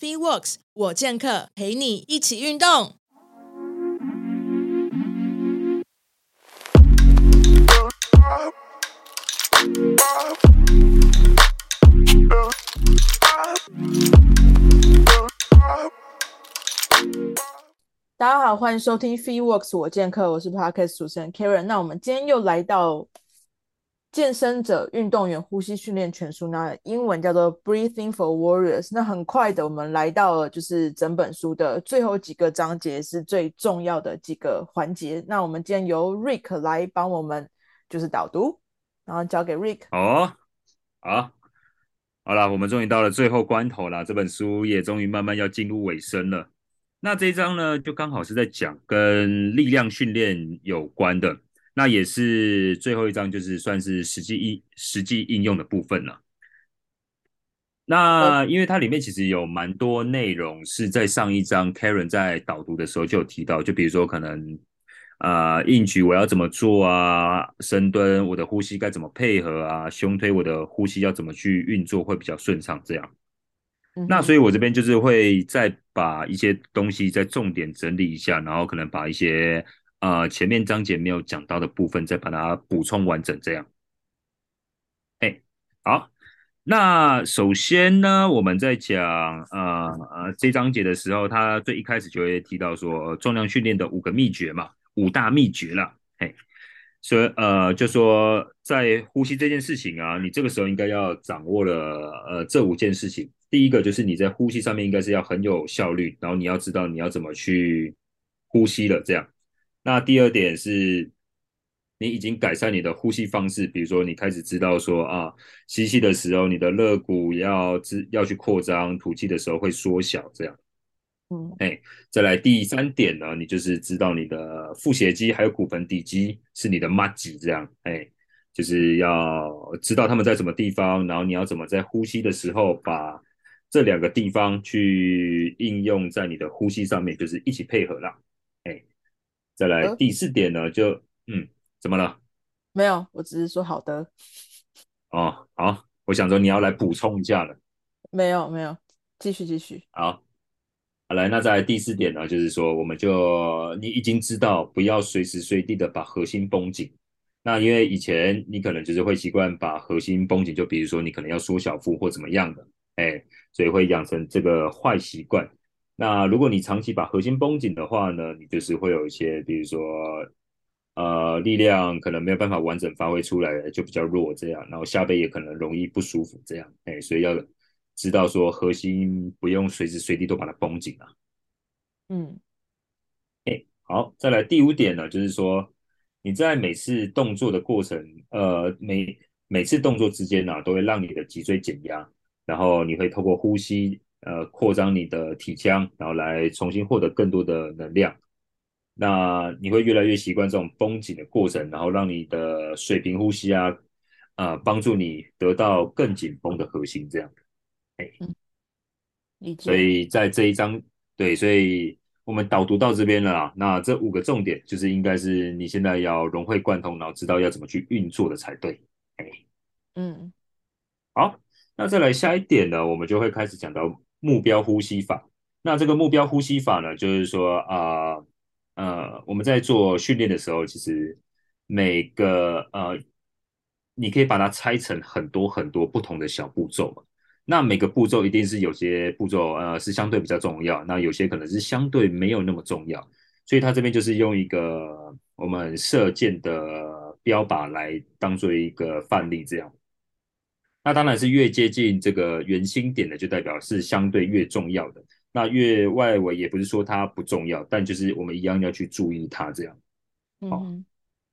FitWorks 我健客陪你一起运动。大家好，欢迎收听 FitWorks 我健客，我是 Podcast 主持人 Karen。那我们今天又来到。健身者运动员呼吸训练全书，那英文叫做 Breathing for Warriors。那很快的，我们来到了就是整本书的最后几个章节，是最重要的几个环节。那我们今天由 Rick 来帮我们就是导读，然后交给 Rick。哦，好，好了，我们终于到了最后关头了，这本书也终于慢慢要进入尾声了。那这一章呢，就刚好是在讲跟力量训练有关的。那也是最后一章，就是算是实际应实际应用的部分了。那因为它里面其实有蛮多内容是在上一章 Karen 在导读的时候就有提到，就比如说可能啊、呃、硬举我要怎么做啊，深蹲我的呼吸该怎么配合啊，胸推我的呼吸要怎么去运作会比较顺畅这样。嗯、那所以我这边就是会再把一些东西再重点整理一下，然后可能把一些。呃，前面章节没有讲到的部分，再把它补充完整，这样。哎，好，那首先呢，我们在讲呃呃这章节的时候，他最一开始就会提到说重量训练的五个秘诀嘛，五大秘诀啦。嘿，所以呃，就说在呼吸这件事情啊，你这个时候应该要掌握了呃这五件事情。第一个就是你在呼吸上面应该是要很有效率，然后你要知道你要怎么去呼吸了，这样。那第二点是，你已经改善你的呼吸方式，比如说你开始知道说啊，吸气的时候你的肋骨要自要去扩张，吐气的时候会缩小，这样。嗯，哎，再来第三点呢，你就是知道你的腹斜肌还有骨盆底肌是你的麻吉，这样，哎，就是要知道他们在什么地方，然后你要怎么在呼吸的时候把这两个地方去应用在你的呼吸上面，就是一起配合啦。再来第四点呢，就嗯，怎么了？没有，我只是说好的。哦，好，我想说你要来补充一下了。没有，没有，继续，继续。好，好来，那在第四点呢，就是说，我们就你已经知道不要随时随地的把核心绷紧。那因为以前你可能就是会习惯把核心绷紧，就比如说你可能要缩小腹或怎么样的，哎，所以会养成这个坏习惯。那如果你长期把核心绷紧的话呢，你就是会有一些，比如说，呃，力量可能没有办法完整发挥出来，就比较弱这样，然后下背也可能容易不舒服这样，哎，所以要知道说核心不用随时随地都把它绷紧啊。嗯，哎，好，再来第五点呢，就是说你在每次动作的过程，呃，每每次动作之间呢，都会让你的脊椎减压，然后你会透过呼吸。呃，扩张你的体腔，然后来重新获得更多的能量。那你会越来越习惯这种绷紧的过程，然后让你的水平呼吸啊，啊、呃，帮助你得到更紧绷的核心，这样。哎，理解。所以在这一章，对，所以我们导读到这边了啊。那这五个重点，就是应该是你现在要融会贯通，然后知道要怎么去运作的才对。哎，嗯，好，那再来下一点呢，我们就会开始讲到。目标呼吸法，那这个目标呼吸法呢，就是说啊，呃，我们在做训练的时候，其实每个呃，你可以把它拆成很多很多不同的小步骤嘛。那每个步骤一定是有些步骤呃是相对比较重要，那有些可能是相对没有那么重要。所以它这边就是用一个我们射箭的标靶来当做一个范例，这样。那当然是越接近这个圆心点的，就代表是相对越重要的。那越外围也不是说它不重要，但就是我们一样要去注意它这样。好，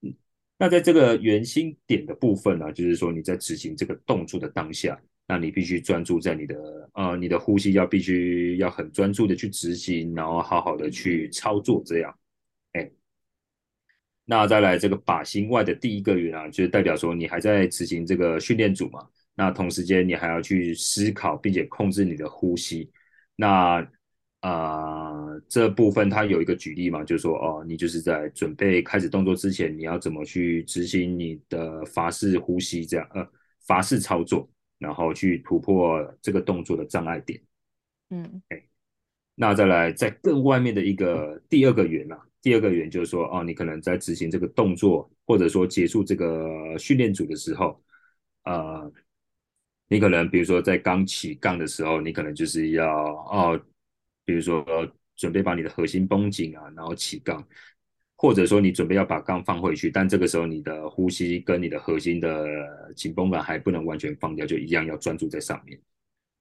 嗯，那在这个圆心点的部分呢，就是说你在执行这个动作的当下，那你必须专注在你的呃，你的呼吸要必须要很专注的去执行，然后好好的去操作这样。哎，那再来这个靶心外的第一个圆啊，就是代表说你还在执行这个训练组嘛。那同时间，你还要去思考，并且控制你的呼吸。那啊、呃，这部分它有一个举例嘛，就是说，哦，你就是在准备开始动作之前，你要怎么去执行你的法式呼吸，这样，呃，法式操作，然后去突破这个动作的障碍点。嗯，那再来在更外面的一个第二个圆啊，第二个圆就是说，哦，你可能在执行这个动作，或者说结束这个训练组的时候，呃，你可能比如说在刚起杠的时候，你可能就是要哦，比如说准备把你的核心绷紧啊，然后起杠，或者说你准备要把杠放回去，但这个时候你的呼吸跟你的核心的紧绷感还不能完全放掉，就一样要专注在上面。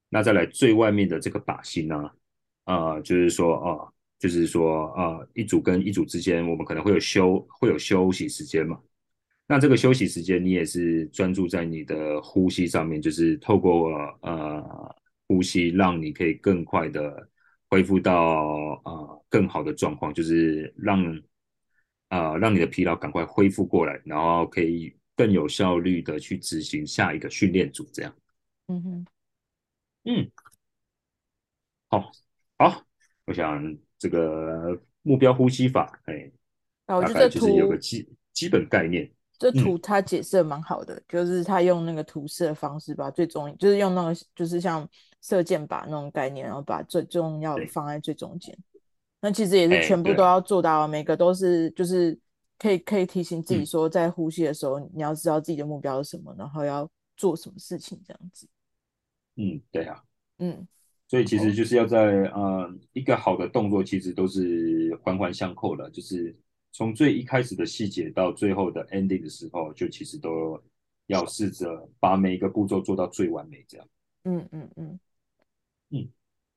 那再来最外面的这个靶心呢？啊、呃，就是说啊、就是说啊、呃，一组跟一组之间，我们可能会有休会有休息时间嘛。那这个休息时间，你也是专注在你的呼吸上面，就是透过呃呼吸，让你可以更快的恢复到呃更好的状况，就是让啊、呃、让你的疲劳赶快恢复过来，然后可以更有效率的去执行下一个训练组，这样。嗯哼，嗯，好。好，我想这个目标呼吸法，哎，啊，我觉得就是有个基基本概念。这图它解释的蛮好的，嗯，就是他用那个图示的方式把最重，就是用那个就是像射箭靶那种概念，然后把最重要的放在最中间。那其实也是全部都要做到，每个都是就是可以可以提醒自己说，在呼吸的时候，嗯，你要知道自己的目标是什么，然后要做什么事情这样子。嗯，对啊，嗯。所以其实就是要在呃一个好的动作，其实都是环环相扣的，就是从最一开始的细节到最后的 ending 的时候，就其实都要试着把每一个步骤做到最完美，这样。嗯嗯嗯嗯，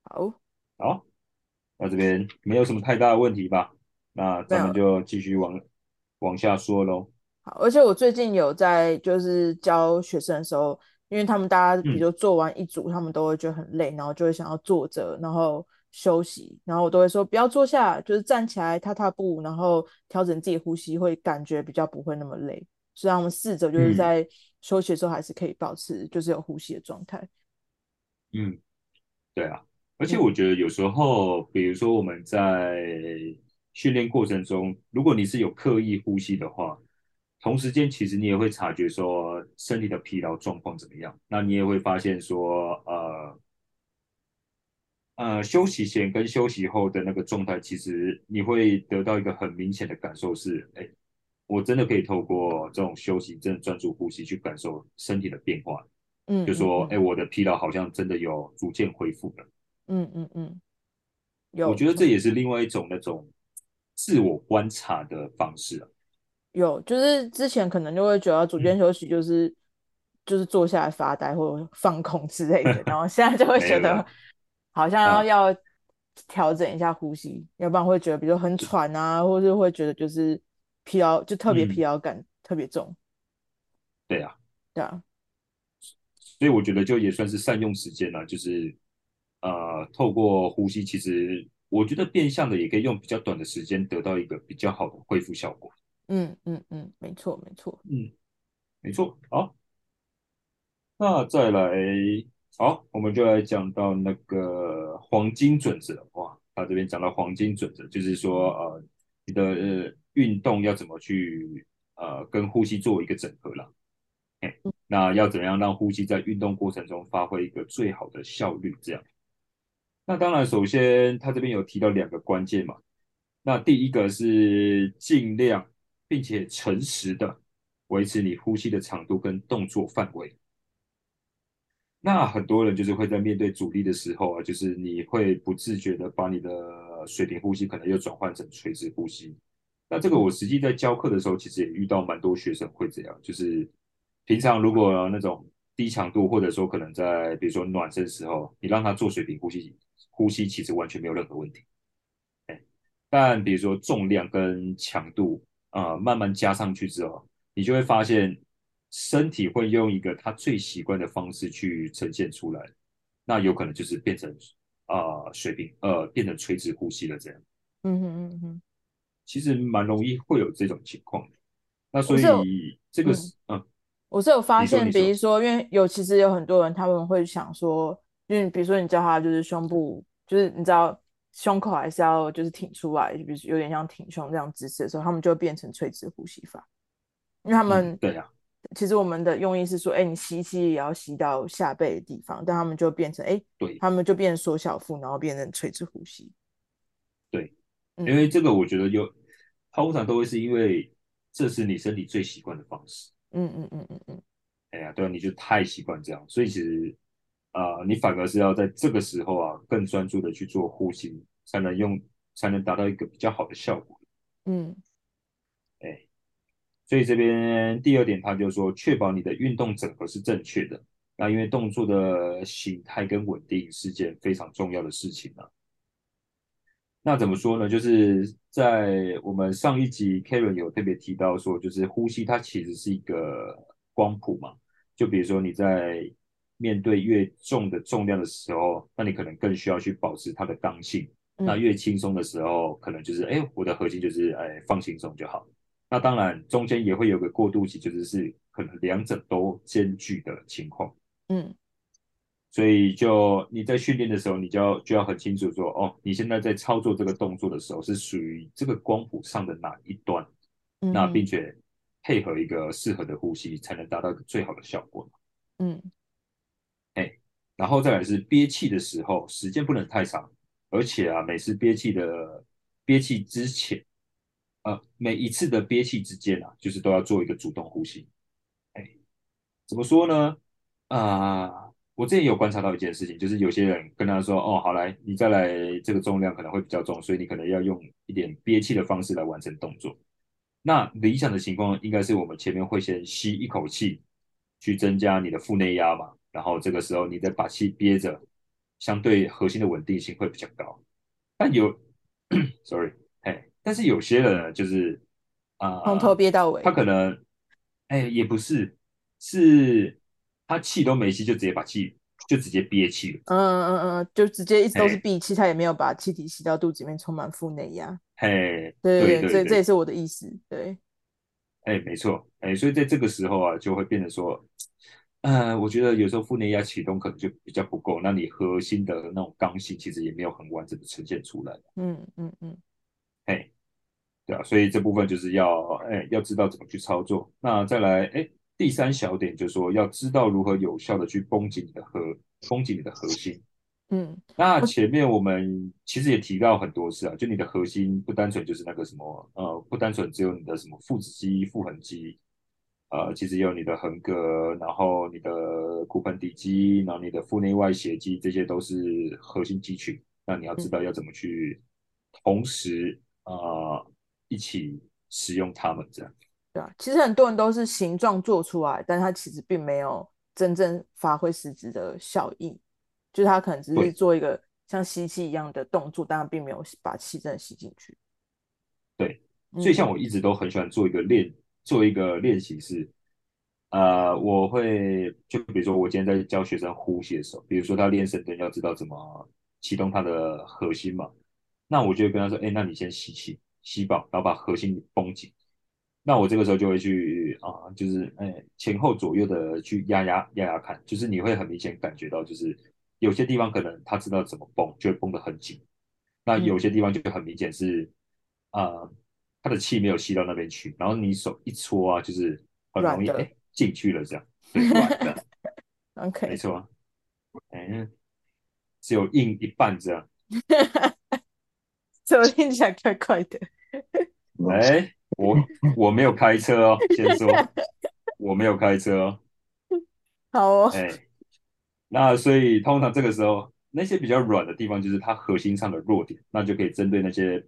好，好，那这边没有什么太大的问题吧？那咱们就继续往往下说喽。好，而且我最近有在就是教学生的时候。因为他们大家，比如做完一组，嗯，他们都会觉得很累，然后就会想要坐着，然后休息，然后我都会说不要坐下，就是站起来踏踏步，然后调整自己呼吸，会感觉比较不会那么累。所以他们试着就是在休息的时候还是可以保持就是有呼吸的状态。嗯，对啊，而且我觉得有时候，比如说我们在训练过程中，如果你是有刻意呼吸的话。同时间，其实你也会察觉说身体的疲劳状况怎么样。那你也会发现说，呃，呃，休息前跟休息后的那个状态，其实你会得到一个很明显的感受是，哎，我真的可以透过这种休息，真的专注呼吸去感受身体的变化。嗯，就说，哎，我的疲劳好像真的有逐渐恢复了。嗯嗯嗯，有，我觉得这也是另外一种那种自我观察的方式啊。有，就是之前可能就会觉得逐渐休息就是、嗯、就是坐下来发呆或者放空之类的，然后现在就会觉得好像要调整一下呼吸，啊、要不然会觉得比如很喘啊，或者会觉得就是疲劳，就特别疲劳感、嗯、特别重。对啊，对啊，所以我觉得就也算是善用时间了，就是呃，透过呼吸，其实我觉得变相的也可以用比较短的时间得到一个比较好的恢复效果。嗯嗯嗯，没错没错，嗯，没错。好，那再来，好，我们就来讲到那个黄金准则。哇，他这边讲到黄金准则，就是说，呃，你的呃运动要怎么去呃跟呼吸做一个整合了。那要怎么样让呼吸在运动过程中发挥一个最好的效率？这样。那当然，首先他这边有提到两个关键嘛。那第一个是尽量。并且诚实的维持你呼吸的长度跟动作范围。那很多人就是会在面对阻力的时候啊，就是你会不自觉的把你的水平呼吸可能又转换成垂直呼吸。那这个我实际在教课的时候，其实也遇到蛮多学生会这样，就是平常如果那种低强度或者说可能在比如说暖身时候，你让他做水平呼吸，呼吸其实完全没有任何问题。但比如说重量跟强度。啊、慢慢加上去之后，你就会发现身体会用一个他最习惯的方式去呈现出来，那有可能就是变成啊、呃、水平呃变成垂直呼吸了这样。嗯哼嗯哼，其实蛮容易会有这种情况。那所以这个是嗯，我是有发现，比如说，因为有其实有很多人他们会想说，因为比如说你叫他就是胸部，就是你知道。胸口还是要就是挺出来，就比如有点像挺胸这样姿势的时候，他们就会变成垂直呼吸法，因为他们、嗯、对呀、啊，其实我们的用意是说，哎，你吸气也要吸到下背的地方，但他们就变成，哎，对，他们就变成缩小腹，然后变成垂直呼吸。对，因为这个我觉得有，通常都会是因为这是你身体最习惯的方式。嗯嗯嗯嗯嗯。哎呀，对啊，你就太习惯这样，所以其实啊，呃，你反而是要在这个时候啊，更专注的去做呼吸，才能用，才能达到一个比较好的效果。嗯。哎。所以这边第二点，他就说，确保你的运动整合是正确的。那因为动作的形态跟稳定是件非常重要的事情啊。那怎么说呢？就是在我们上一集，Karen 有特别提到说，就是呼吸它其实是一个光谱嘛。就比如说你在面对越重的重量的时候，那你可能更需要去保持它的刚性。那越轻松的时候，可能就是哎，我的核心就是哎放轻松就好。那当然，中间也会有个过渡期，就是是可能两者都兼具的情况。嗯，所以就你在训练的时候，你就要就要很清楚说，哦，你现在在操作这个动作的时候，是属于这个光谱上的哪一端？嗯，那并且配合一个适合的呼吸，才能达到最好的效果。嗯，哎，然后再来是憋气的时候，时间不能太长，而且啊，每次憋气的憋气之前。呃，每一次的憋气之间啊，就是都要做一个主动呼吸。哎，怎么说呢？啊、我之前有观察到一件事情，就是有些人跟他说：“哦，好来，你再来这个重量可能会比较重，所以你可能要用一点憋气的方式来完成动作。”那理想的情况应该是我们前面会先吸一口气，去增加你的腹内压嘛，然后这个时候你再把气憋着，相对核心的稳定性会比较高。但有，sorry。但是有些人就是啊，从、呃、头憋到尾，他可能哎也不是，是他气都没吸就直接把气就直接憋气了。嗯嗯嗯，就直接一直都是闭气，他也没有把气体吸到肚子里面，充满腹内压。嘿，对对对，这这也是我的意思。对，哎，没错，哎，所以在这个时候啊，就会变得说，呃，我觉得有时候腹内压启动可能就比较不够，那你核心的那种刚性其实也没有很完整的呈现出来。嗯嗯嗯，哎。对啊，所以这部分就是要哎，要知道怎么去操作。那再来哎，第三小点就是说，要知道如何有效的去绷紧你的核，绷紧你的核心。嗯，那前面我们其实也提到很多次啊，就你的核心不单纯就是那个什么呃，不单纯只有你的什么腹直肌、腹横肌，呃，其实有你的横膈，然后你的骨盆底肌，然后你的腹内外斜肌，这些都是核心肌群。那你要知道要怎么去同时啊。呃一起使用它们，这样对啊。其实很多人都是形状做出来，但它其实并没有真正发挥实质的效益。就是它可能只是做一个像吸气一样的动作，但它并没有把气真的吸进去。对，所以像我一直都很喜欢做一个练，做一个练习是，呃，我会就比如说我今天在教学生呼吸的时候，比如说他练深蹲要知道怎么启动他的核心嘛，那我就会跟他说，哎，那你先吸气。吸饱，然后把核心绷紧。那我这个时候就会去啊，就是哎前后左右的去压压压压看，就是你会很明显感觉到，就是有些地方可能他知道怎么绷，就会绷得很紧。那有些地方就很明显是啊、呃，他的气没有吸到那边去，然后你手一搓啊，就是很容易哎进去了这样，对，软的。OK，没错，哎，只有硬一半这样。怎么听起来怪怪的？哎，我 我没有开车哦，先说我没有开车哦。好哦。哎，那所以通常这个时候，那些比较软的地方，就是它核心上的弱点，那就可以针对那些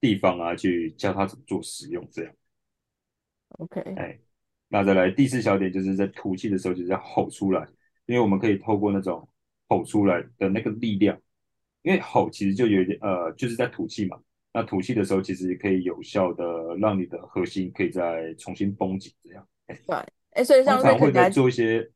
地方啊，去教他怎么做使用，这样。OK。哎，那再来第四小点，就是在吐气的时候，就是要吼出来，因为我们可以透过那种吼出来的那个力量。因为吼其实就有点呃，就是在吐气嘛。那吐气的时候，其实也可以有效的让你的核心可以再重新绷紧，这样。对，哎，所以像瑞克会在做一些，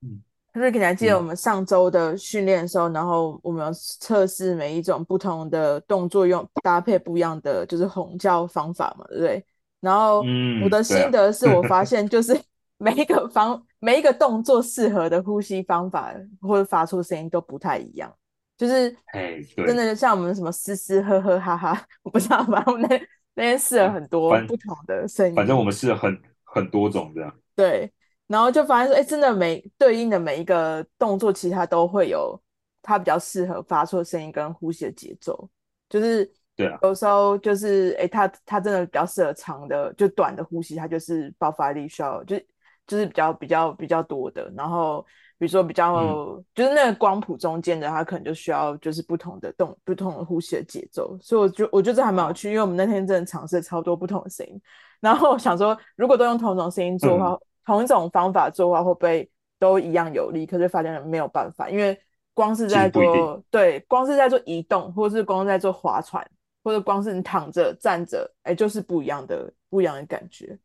嗯，瑞克你还记得我们上周的训练的时候，嗯、然后我们有测试每一种不同的动作，用搭配不一样的就是吼叫方法嘛，对不对？然后我的心得是我发现，就是 每一个方、嗯、每一个动作适合的呼吸方法或者发出声音都不太一样。就是，哎，真的像我们什么嘶嘶呵呵哈哈，我不知道，反正我们那那天试了很多不同的声音，反正我们试了很很多种这样。对，然后就发现说，哎，真的每对应的每一个动作，其实它都会有它比较适合发出的声音跟呼吸的节奏，就是对啊，有时候就是哎，它它真的比较适合长的，就短的呼吸，它就是爆发力需要，就就是比较比较比较多的。然后比如说比较、嗯、就是那个光谱中间的，它可能就需要就是不同的动不同的呼吸的节奏。所以我就我觉得这还蛮有趣，因为我们那天真的尝试了超多不同的声音，然后想说如果都用同种声音做的话。嗯同一种方法做的话，会不会都一样有力？可是发现没有办法，因为光是在做对，光是在做移动，或者是光在做划船，或者光是你躺着站着，哎、欸，就是不一样的不一样的感觉，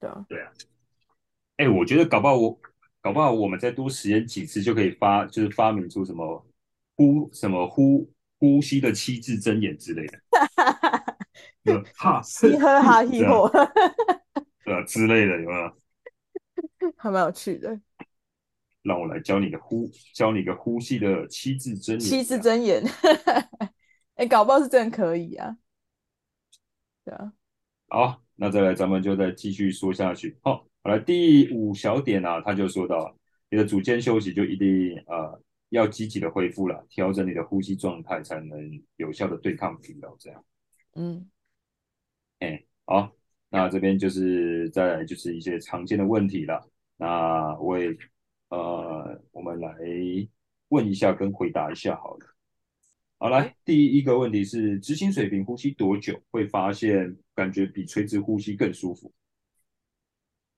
对啊，对啊。哎、欸，我觉得搞不好我搞不好我们再多实验几次，就可以发就是发明出什么呼什么呼呼吸的七字真言之类的，哈嘻呵哈嘻呵，对啊之类的有没有？还蛮有趣的，让我来教你个呼，教你个呼吸的七字真言。七字真言，哎、欸，搞不好是真的可以啊。对啊，好，那再来，咱们就再继续说下去。好，好了第五小点啊，他就说到，你的组间休息就一定呃要积极的恢复了，调整你的呼吸状态，才能有效的对抗疲劳。这样，嗯，哎、欸，好。那这边就是再来就是一些常见的问题了。那我也呃，我们来问一下跟回答一下好了。好，来第一个问题是：执行水平呼吸多久会发现感觉比垂直呼吸更舒服？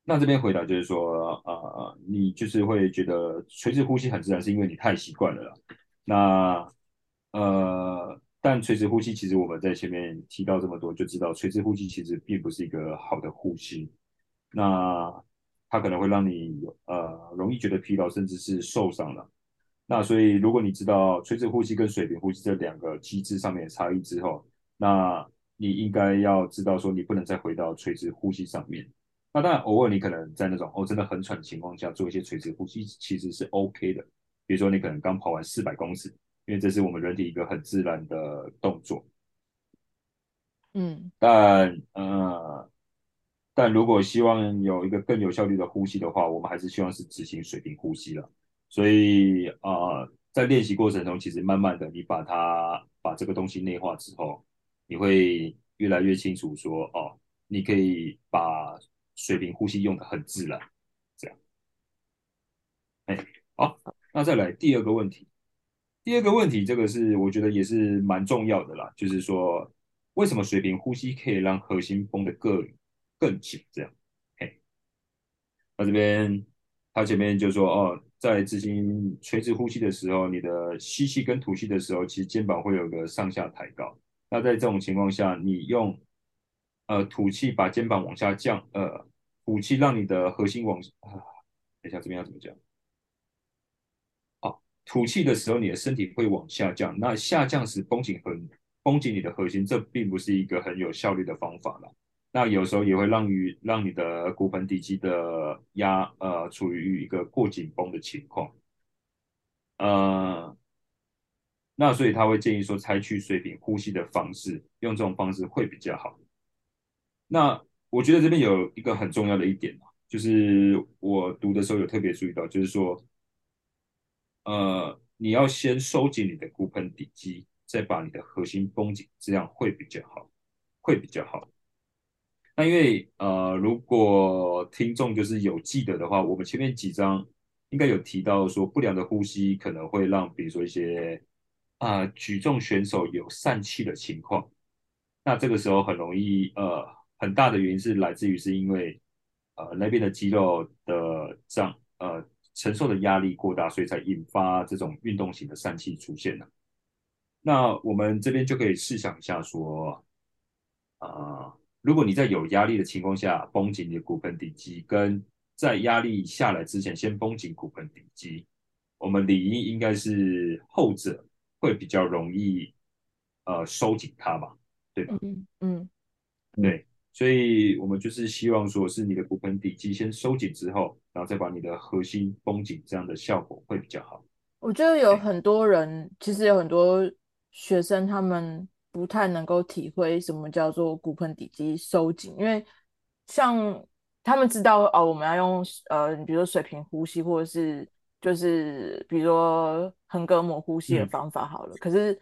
那这边回答就是说，呃，你就是会觉得垂直呼吸很自然，是因为你太习惯了啦。那呃。但垂直呼吸，其实我们在前面提到这么多，就知道垂直呼吸其实并不是一个好的呼吸。那它可能会让你呃容易觉得疲劳，甚至是受伤了。那所以如果你知道垂直呼吸跟水平呼吸这两个机制上面的差异之后，那你应该要知道说你不能再回到垂直呼吸上面。那当然偶尔你可能在那种哦真的很喘的情况下做一些垂直呼吸，其实是 OK 的。比如说你可能刚跑完四百公尺。因为这是我们人体一个很自然的动作，嗯，但呃，但如果希望有一个更有效率的呼吸的话，我们还是希望是执行水平呼吸了。所以啊、呃，在练习过程中，其实慢慢的你把它把这个东西内化之后，你会越来越清楚说哦，你可以把水平呼吸用的很自然，这样。哎，好，那再来第二个问题。第二个问题，这个是我觉得也是蛮重要的啦，就是说，为什么水平呼吸可以让核心绷得更更紧？这样，嘿，那这边他前面就说，哦，在执行垂直呼吸的时候，你的吸气跟吐气的时候，其实肩膀会有个上下抬高。那在这种情况下，你用呃吐气把肩膀往下降，呃，吐气让你的核心往啊，等一下这边要怎么讲？吐气的时候，你的身体会往下降。那下降时绷紧很绷紧你的核心，这并不是一个很有效率的方法了。那有时候也会让于让你的骨盆底肌的压呃处于一个过紧绷的情况。呃，那所以他会建议说，采取水平呼吸的方式，用这种方式会比较好。那我觉得这边有一个很重要的一点，就是我读的时候有特别注意到，就是说。呃，你要先收紧你的骨盆底肌，再把你的核心绷紧，这样会比较好，会比较好。那因为呃，如果听众就是有记得的话，我们前面几章应该有提到说，不良的呼吸可能会让，比如说一些啊、呃、举重选手有散气的情况。那这个时候很容易呃，很大的原因是来自于是因为呃那边的肌肉的胀呃。承受的压力过大，所以才引发这种运动型的疝气出现了。那我们这边就可以试想一下说，啊、呃，如果你在有压力的情况下绷紧你的骨盆底肌，跟在压力下来之前先绷紧骨盆底肌，我们理应应该是后者会比较容易，呃，收紧它吧，对吧？嗯嗯，对。所以我们就是希望说，是你的骨盆底肌先收紧之后，然后再把你的核心绷紧，这样的效果会比较好。我觉得有很多人，其实有很多学生，他们不太能够体会什么叫做骨盆底肌收紧，因为像他们知道哦，我们要用呃，比如说水平呼吸，或者是就是比如说横膈膜呼吸的方法好了。嗯、可是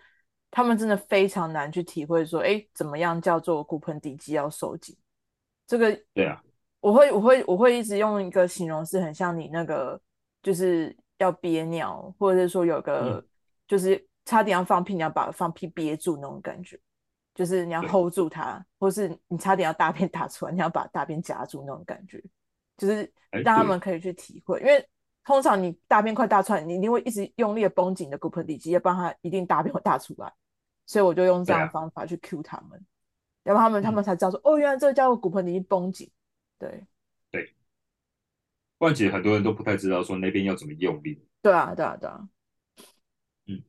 他们真的非常难去体会说，哎，怎么样叫做骨盆底肌要收紧？这个对啊，我会我会我会一直用一个形容是很像你那个就是要憋尿，或者是说有个、嗯、就是差点要放屁，你要把放屁憋住那种感觉。就是你要 hold 住它，或是你差点要大便打出来，你要把大便夹住那种感觉，就是让他们可以去体会。因为通常你大便快大出来，你一定会一直用力的绷紧的骨盆底肌，要不然它一定大便会大出来。所以我就用这样的方法去 cue 他们，然他们他们才知道说，哦，原来这个叫做骨盆底肌绷紧。对对，不然其实很多人都不太知道说那边要怎么用力。对啊，对啊，对啊。嗯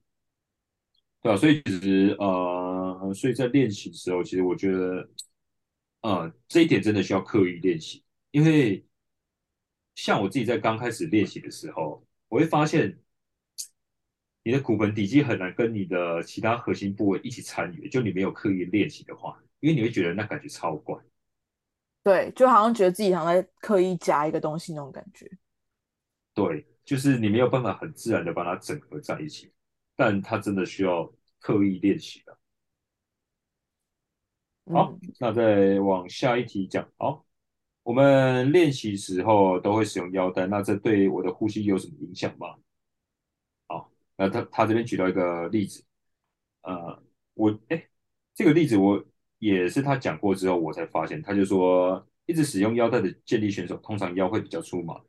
对啊，所以其实呃，所以在练习的时候，其实我觉得，呃，这一点真的需要刻意练习。因为像我自己在刚开始练习的时候，我会发现你的骨盆底肌很难跟你的其他核心部位一起参与。就你没有刻意练习的话，因为你会觉得那感觉超怪。对，就好像觉得自己好像在刻意夹一个东西那种感觉。对，就是你没有办法很自然的把它整合在一起。但它真的需要刻意练习的。好，嗯、那再往下一题讲。好，我们练习时候都会使用腰带，那这对我的呼吸有什么影响吗？呃，他他这边举到一个例子，呃，我哎，这个例子我也是他讲过之后我才发现，他就说，一直使用腰带的健力选手通常腰会比较粗嘛，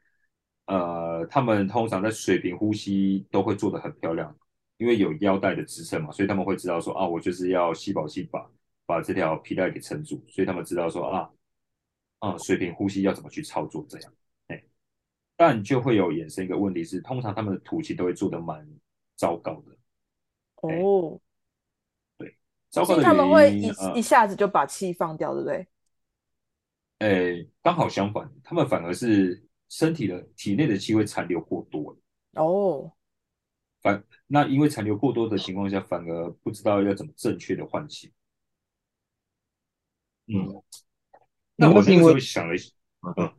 呃，他们通常在水平呼吸都会做得很漂亮。因为有腰带的支撑嘛，所以他们会知道说啊，我就是要吸饱气把把这条皮带给撑住，所以他们知道说啊，啊，水平呼吸要怎么去操作这样，哎，但就会有衍生一个问题是，通常他们的吐气都会做得蛮糟糕的。哦，对，糟糕的原因，他们会一、呃、一下子就把气放掉，对不对？哎，刚好相反，他们反而是身体的体内的气会残留过多。哦。反那因为残留过多的情况下，反而不知道要怎么正确的换气。嗯，那我是因为想了一下，嗯，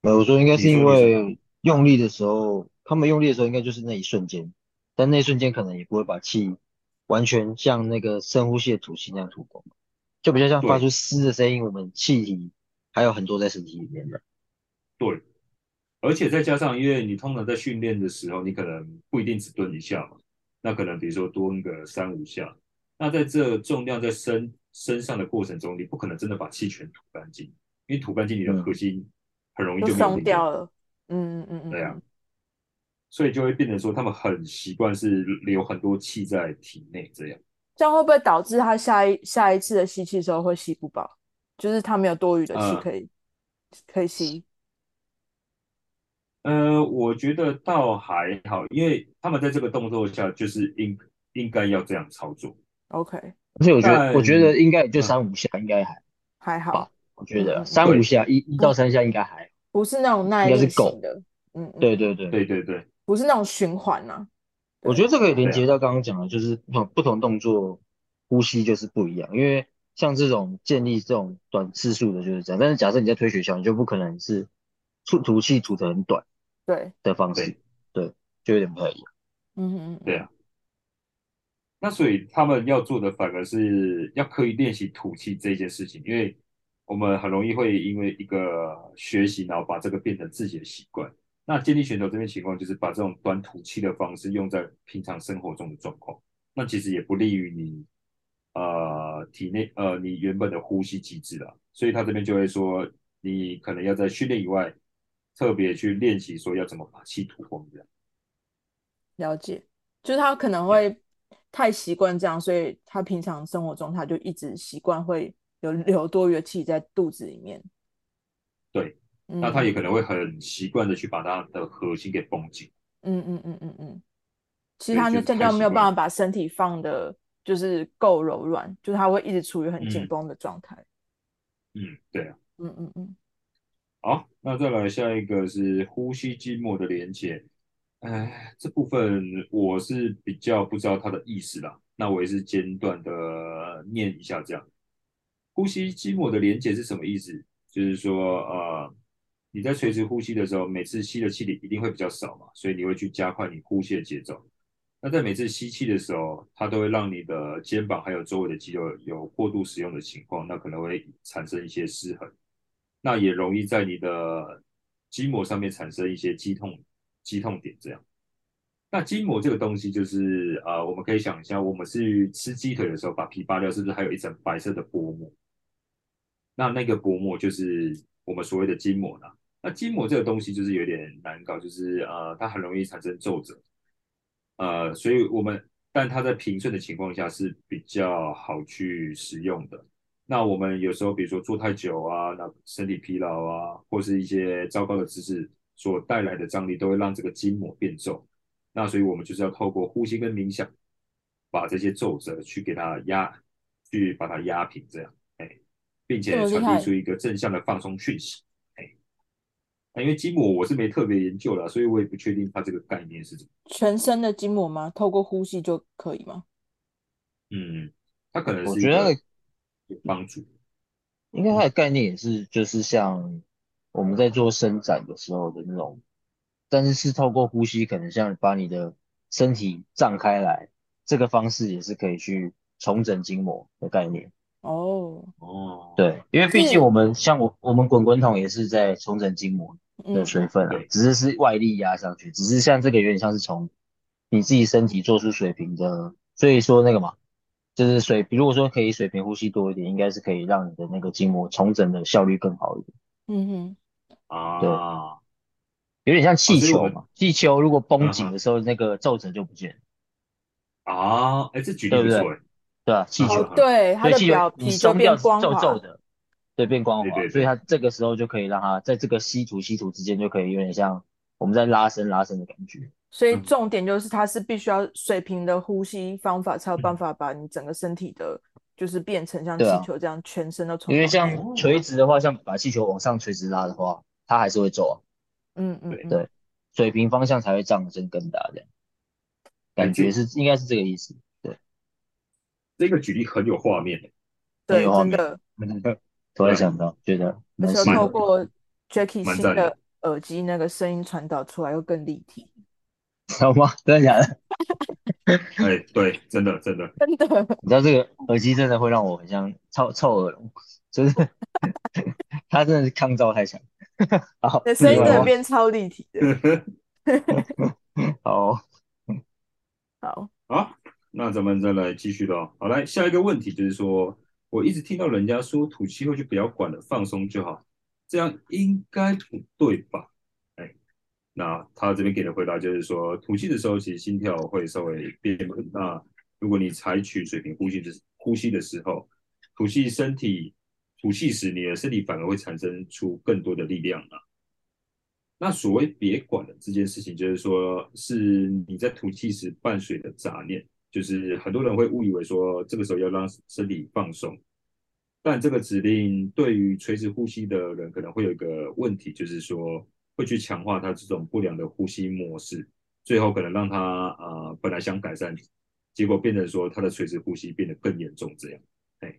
没有，我说应该是因为用力的时候，他们用力的时候应该就是那一瞬间，但那一瞬间可能也不会把气完全像那个深呼吸的吐气那样吐光，就比较像发出嘶的声音，我们气体还有很多在身体里面的。对。而且再加上，因为你通常在训练的时候，你可能不一定只蹲一下嘛，那可能比如说蹲个三五下，那在这重量在身身上的过程中，你不可能真的把气全吐干净，因为吐干净你的核心很容易就松掉了。嗯嗯嗯，对啊，所以就会变成说他们很习惯是留很多气在体内，这样这样会不会导致他下一下一次的吸气的时候会吸不饱？就是他没有多余的气可以、嗯、可以吸。呃，我觉得倒还好，因为他们在这个动作下就是应应该要这样操作。OK，而且我觉得我觉得应该也就三五下，应该还还好。我觉得三五下，一一到三下应该还不是那种耐力型的。嗯，对对对对对对，不是那种循环呐。我觉得这个也连接到刚刚讲的，就是不同不同动作呼吸就是不一样，因为像这种建立这种短次数的就是这样，但是假设你在推雪橇，你就不可能是吐吐气吐得很短。对的方式，对，就有点不太一样。嗯哼嗯，对啊。那所以他们要做的反而是要刻意练习吐气这件事情，因为我们很容易会因为一个学习，然后把这个变成自己的习惯。那健力选手这边情况就是把这种短吐气的方式用在平常生活中的状况，那其实也不利于你呃体内呃你原本的呼吸机制了。所以他这边就会说，你可能要在训练以外。特别去练习说要怎么把气吐光这样。了解，就是他可能会太习惯这样，所以他平常生活中他就一直习惯会有留多余的气在肚子里面。对，那他也可能会很习惯的去把他的核心给绷紧。嗯嗯嗯嗯嗯。其实他就这样没有办法把身体放的，就是够柔软，就是他会一直处于很紧绷的状态。嗯，对啊。嗯嗯嗯。好，那再来下一个是呼吸筋膜的连接。哎，这部分我是比较不知道它的意思啦。那我也是简短的念一下，这样。呼吸筋膜的连接是什么意思？就是说呃，你在垂直呼吸的时候，每次吸的气体一定会比较少嘛，所以你会去加快你呼吸的节奏。那在每次吸气的时候，它都会让你的肩膀还有周围的肌肉有过度使用的情况，那可能会产生一些失衡，那也容易在你的筋膜上面产生一些肌痛、肌痛点这样。那筋膜这个东西就是呃，我们可以想一下，我们是吃鸡腿的时候把皮扒掉，是不是还有一层白色的薄膜？那那个薄膜就是我们所谓的筋膜呢。那筋膜这个东西就是有点难搞，就是呃，它很容易产生皱褶。呃，所以我们，但它在平顺的情况下是比较好去使用的。那我们有时候，比如说坐太久啊，那身体疲劳啊，或是一些糟糕的姿势所带来的张力，都会让这个筋膜变皱。那所以我们就是要透过呼吸跟冥想，把这些皱褶去给它压，去把它压平，这样，哎，并且传递出一个正向的放松讯息。因为筋膜我是没特别研究了，所以我也不确定它这个概念是怎么。全身的筋膜吗？透过呼吸就可以吗？嗯，它可能是我觉得有帮助。应该它的概念也是，就是像我们在做伸展的时候的那种，但是是透过呼吸，可能像把你的身体胀开来，这个方式也是可以去重整筋膜的概念。哦哦，对，因为毕竟我们像我我们滚滚筒也是在重整筋膜。的水分啊，只是是外力压上去，只是像这个有点像是从你自己身体做出水平的，所以说那个嘛，就是水，如果说可以水平呼吸多一点，应该是可以让你的那个筋膜重整的效率更好一点。嗯哼，啊，对，有点像气球嘛，气球如果绷紧的时候，那个皱褶就不见。啊，哎，这举例不错，对吧？气球，对，它的表皮就变光滑。对，变光滑，对对对，所以它这个时候就可以让它在这个吸土吸土之间就可以有点像我们在拉伸拉伸的感觉。所以重点就是它是必须要水平的呼吸方法才有办法把你整个身体的，就是变成像气球这样全身都充。因为像垂直的话，像把气球往上垂直拉的话，它还是会皱啊。嗯嗯，对对，水平方向才会胀得更大这样。感觉是应该是这个意思。对，这个举例很有画面。对，真的。突然想到，觉得而且透过 Jacky 新的耳机，那个声音传导出来又更立体，知道吗？真的假的？哎，对，真的真的真的。你知道这个耳机真的会让我很像臭臭耳聋，就是 它真的是抗噪太强。好，那声音真的变超立体的。好，好，好，那咱们再来继续喽。好，来下一个问题就是说。我一直听到人家说吐气后就不要管了，放松就好，这样应该不对吧？哎，那他这边给的回答就是说，吐气的时候其实心跳会稍微变慢。那如果你采取水平呼吸的呼吸的时候，吐气身体吐气时，你的身体反而会产生出更多的力量啊。那所谓别管了这件事情，就是说是你在吐气时伴随的杂念。就是很多人会误以为说这个时候要让身体放松，但这个指令对于垂直呼吸的人可能会有一个问题，就是说会去强化他这种不良的呼吸模式，最后可能让他啊、呃、本来想改善，结果变成说他的垂直呼吸变得更严重这样，哎，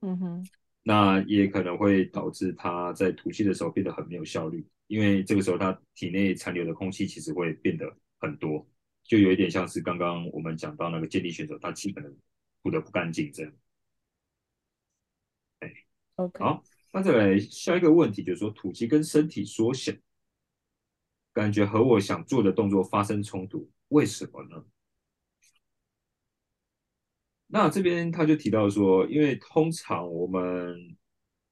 嗯哼，那也可能会导致他在吐气的时候变得很没有效率，因为这个时候他体内残留的空气其实会变得很多。就有一点像是刚刚我们讲到那个健力选手，他基本能吐得不干净这样。哎，OK，好，那再来下一个问题，就是说吐气跟身体缩小，感觉和我想做的动作发生冲突，为什么呢？那这边他就提到说，因为通常我们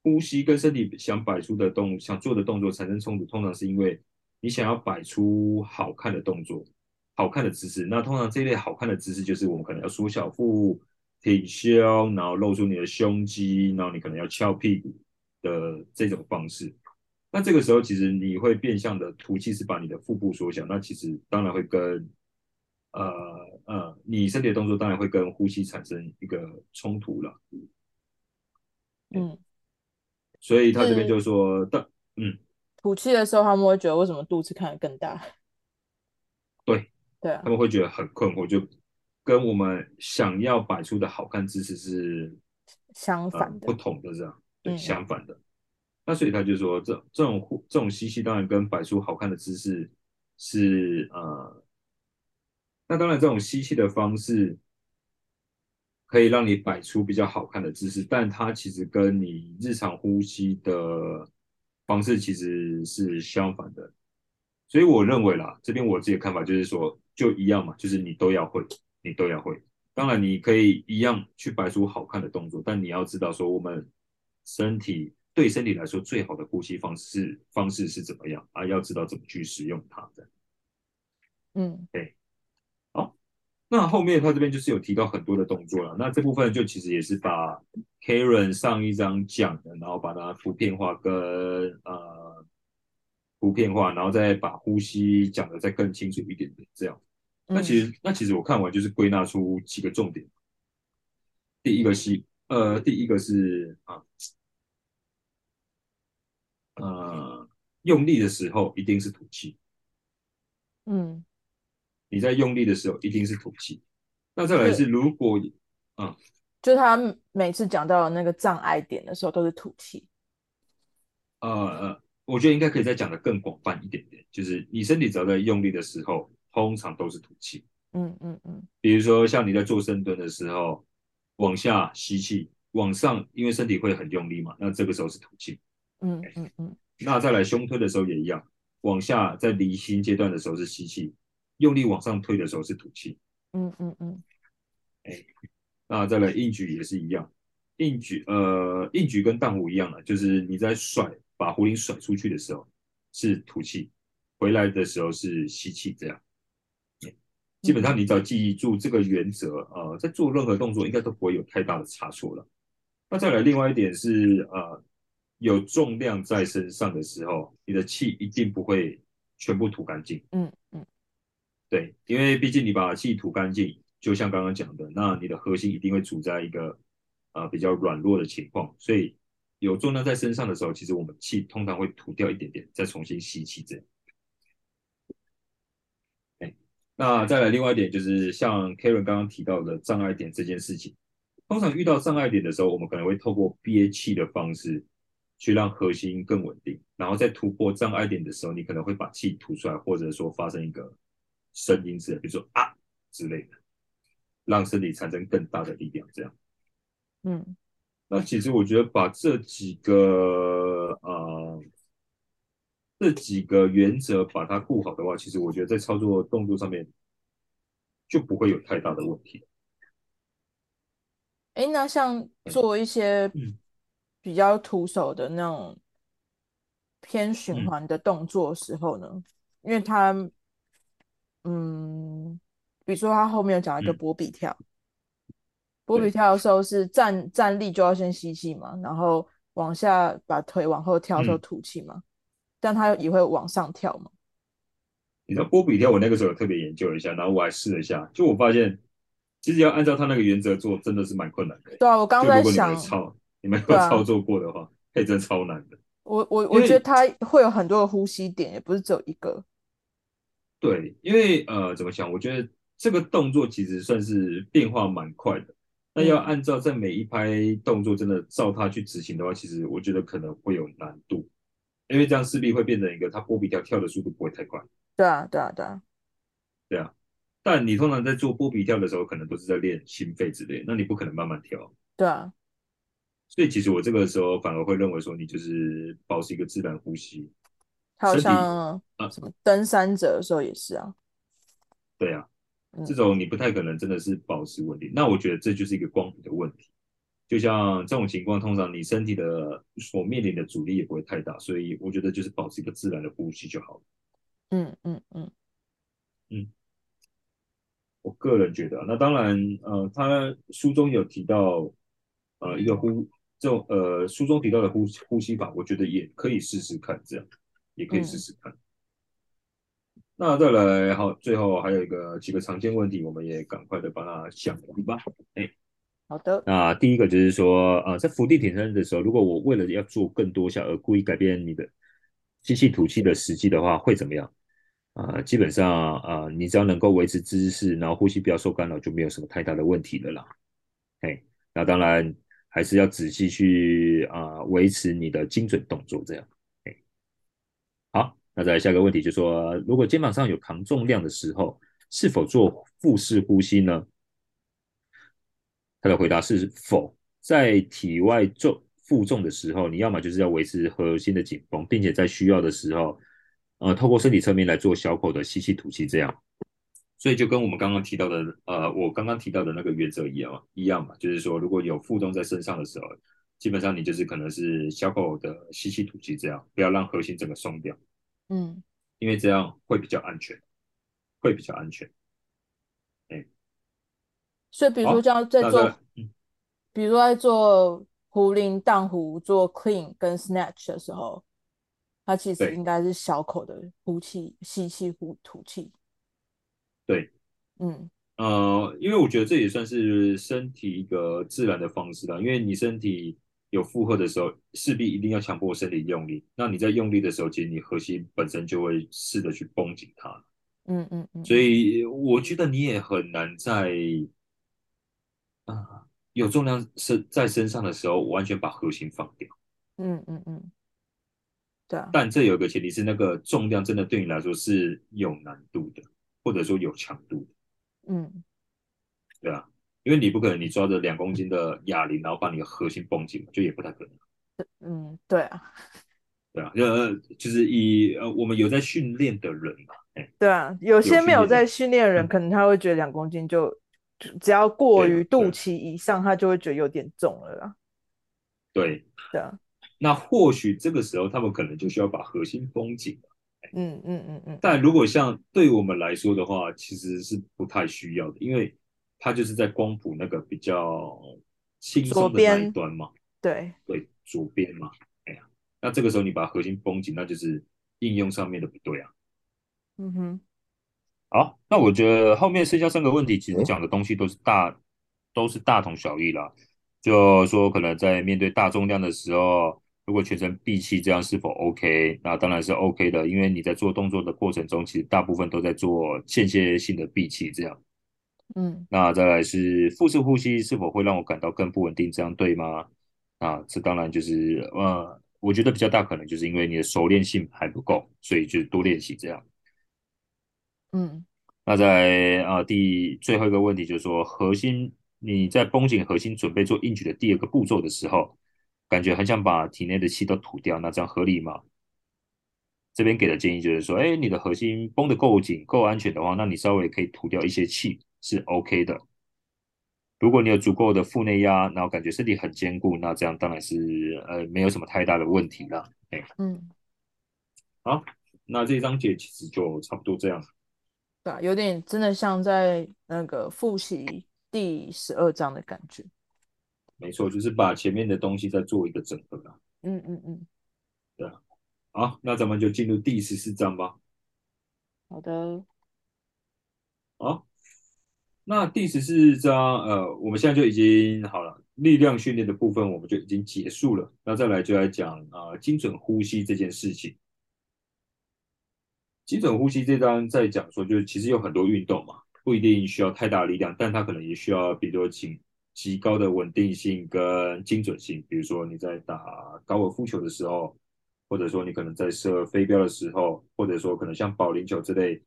呼吸跟身体想摆出的动想做的动作产生冲突，通常是因为你想要摆出好看的动作。好看的姿势，那通常这一类好看的姿势就是我们可能要缩小腹、挺胸，然后露出你的胸肌，然后你可能要翘屁股的这种方式。那这个时候其实你会变相的吐气，是把你的腹部缩小。那其实当然会跟呃呃，你身体的动作当然会跟呼吸产生一个冲突了。嗯，所以他这边就说，但嗯，吐气的时候他们会觉得为什么肚子看得更大？对。啊，他们会觉得很困惑，就跟我们想要摆出的好看姿势是相反的，呃，不同的这样，对，嗯、相反的。那所以他就说，这这种这种吸气当然跟摆出好看的姿势是呃，那当然这种吸气的方式可以让你摆出比较好看的姿势，但它其实跟你日常呼吸的方式其实是相反的。所以我认为啦，这边我自己的看法就是说，就一样嘛，就是你都要会，你都要会。当然你可以一样去摆出好看的动作，但你要知道说我们身体。对身体来说，最好的呼吸方式方式是怎么样啊？要知道怎么去使用它的。嗯，对。好，那后面他这边就是有提到很多的动作了。那这部分就其实也是把 Karen 上一章讲的，然后把它图片化跟呃图片化，然后再把呼吸讲的再更清楚一点点。这样，那其实、嗯、那其实我看完就是归纳出几个重点。第一个是，呃，第一个是啊。呃，用力的时候一定是吐气。嗯，你在用力的时候一定是吐气。那再来是，如果啊，嗯、就他每次讲到那个障碍点的时候都是吐气。呃呃，我觉得应该可以再讲得更广泛一点点，就是你身体只要在用力的时候，通常都是吐气。嗯嗯嗯。比如说像你在做深蹲的时候，往下吸气，往上，因为身体会很用力嘛，那这个时候是吐气。嗯嗯嗯，那再来胸推的时候也一样，往下在离心阶段的时候是吸气，用力往上推的时候是吐气。嗯嗯嗯，哎，那再来硬举也是一样，硬举呃硬举跟荡壶一样的，就是你在甩把壶铃甩出去的时候是吐气，回来的时候是吸气，这样。基本上你只要记住这个原则，呃，在做任何动作应该都不会有太大的差错了。那再来另外一点是呃。有重量在身上的时候，你的气一定不会全部吐干净。嗯嗯，对，因为毕竟你把气吐干净，就像刚刚讲的，那你的核心一定会处在一个呃比较软弱的情况。所以有重量在身上的时候，其实我们气通常会吐掉一点点，再重新吸气这样。那再来另外一点就是像 Karen 刚刚提到的障碍点这件事情，通常遇到障碍点的时候，我们可能会透过憋气的方式。去让核心更稳定，然后在突破障碍点的时候，你可能会把气吐出来，或者说发生一个声音之类，比如说啊之类的，让身体产生更大的力量。这样，嗯，那其实我觉得把这几个呃这几个原则把它顾好的话，其实我觉得在操作动作上面就不会有太大的问题。哎，那像做一些，嗯。比较徒手的那种偏循环的动作的时候呢，嗯、因为他，嗯，比如说他后面有讲一个波比跳，嗯、波比跳的时候是站站立就要先吸气嘛，然后往下把腿往后跳的时候吐气嘛，嗯、但他也会往上跳嘛。你知道波比跳，我那个时候有特别研究一下，然后我还试了一下，就我发现其实要按照他那个原则做，真的是蛮困难的。对啊，我刚刚在想。操你们有操作过的话，可以、啊、真超难的。我我我觉得他会有很多的呼吸点，也不是只有一个。对，因为呃，怎么讲？我觉得这个动作其实算是变化蛮快的。那要按照在每一拍动作真的照它去执行的话，其实我觉得可能会有难度，因为这样势必会变成一个它波比跳跳的速度不会太快。对啊，对啊，对啊，对啊。但你通常在做波比跳的时候，可能都是在练心肺之类，那你不可能慢慢跳。对啊。所以其实我这个时候反而会认为说，你就是保持一个自然呼吸。好像啊，什么登山者的时候也是啊。对啊，这种你不太可能真的是保持稳定。嗯、那我觉得这就是一个光谱的问题。就像这种情况，通常你身体的所面临的阻力也不会太大，所以我觉得就是保持一个自然的呼吸就好了。嗯嗯嗯嗯，我个人觉得，那当然，呃，他书中有提到，呃，一个呼。这种呃，书中提到的呼呼吸法，我觉得也可以试试看，这样也可以试试看。嗯、那再来，好，最后还有一个几个常见问题，我们也赶快的把它想完吧。哎，好的。那第一个就是说，呃，在伏地挺身的时候，如果我为了要做更多下而故意改变你的吸气吐气的时机的话，会怎么样？啊、呃，基本上啊、呃，你只要能够维持姿势，然后呼吸不要受干扰，就没有什么太大的问题了啦。哎，那当然。还是要仔细去去啊维持你的精准动作这样。那再下一个问题，就是说如果肩膀上有扛重量的时候，是否做腹式呼吸呢？他的回答是否在体外重负重的时候，你要么就是要维持核心的紧绷，并且在需要的时候，呃，透过身体侧面来做小口的吸气吐气，这样。所以就跟我们刚刚提到的，呃，我刚刚提到的那个原则一样，一样嘛，就是说如果有负重在身上的时候，基本上你就是可能是小口的吸气吐气，这样不要让核心整个松掉。嗯，因为这样会比较安全，会比较安全。哎，所以比如说这样在做，嗯、比如说在做壶铃荡壶、做 clean 跟 snatch 的时候，它其实应该是小口的呼气、吸气、呼吐气。对，嗯，呃，因为我觉得这也算是身体一个自然的方式啦，因为你身体有负荷的时候，势必一定要强迫身体用力。那你在用力的时候，其实你核心本身就会试着去绷紧它。嗯嗯嗯。所以我觉得你也很难在啊、呃、有重量身在身上的时候，完全把核心放掉。嗯嗯嗯。对啊。但这有个前提是，那个重量真的对你来说是有难度的。或者说有强度的，嗯，对啊，因为你不可能你抓着两公斤的哑铃，然后把你的核心绷紧，就也不太可能。嗯，对啊，对啊，呃，就是以呃我们有在训练的人嘛，哎，对啊，有些没有在训练的人，可能他会觉得两公斤就只要过于肚脐以上，他就会觉得有点重了啦。对，对啊，那或许这个时候他们可能就需要把核心绷紧了。嗯嗯嗯嗯，但如果像对我们来说的话，其实是不太需要的，因为它就是在光谱那个比较轻松的那一端嘛。对对，左边嘛。哎呀，那这个时候你把核心绷紧，那就是应用上面的不对啊。嗯哼。好，那我觉得后面剩下三个问题，其实讲的东西都是大都是大同小异啦。就说可能在面对大重量的时候。如果全程闭气，这样是否 OK？那当然是 OK 的，因为你在做动作的过程中，其实大部分都在做间歇性的闭气，这样。嗯，那再来是腹式呼吸是否会让我感到更不稳定？这样对吗？啊，这当然就是呃，我觉得比较大可能就是因为你的熟练性还不够，所以就多练习这样。嗯，那在啊第最后一个问题就是说，核心你在绷紧核心准备做硬举的第二个步骤的时候。感觉很想把体内的气都吐掉，那这样合理吗？这边给的建议就是说，哎，你的核心绷得够紧、够安全的话，那你稍微可以吐掉一些气是 OK 的。如果你有足够的腹内压，然后感觉身体很坚固，那这样当然是呃没有什么太大的问题了。哎，嗯，好，那这一章节其实就差不多这样。对啊，有点真的像在那个复习第十二章的感觉。没错，就是把前面的东西再做一个整合啊。嗯嗯嗯，对啊。好，那咱们就进入第十四章吧。好的。好，那第十四章，呃，我们现在就已经好了，力量训练的部分我们就已经结束了。那再来就来讲啊，精准呼吸这件事情。精准呼吸这章在讲说，就是其实有很多运动嘛，不一定需要太大力量，但它可能也需要，比如说请。极高的稳定性跟精准性，比如说你在打高尔夫球的时候，或者说你可能在射飞镖的时候，或者说可能像保龄球之类，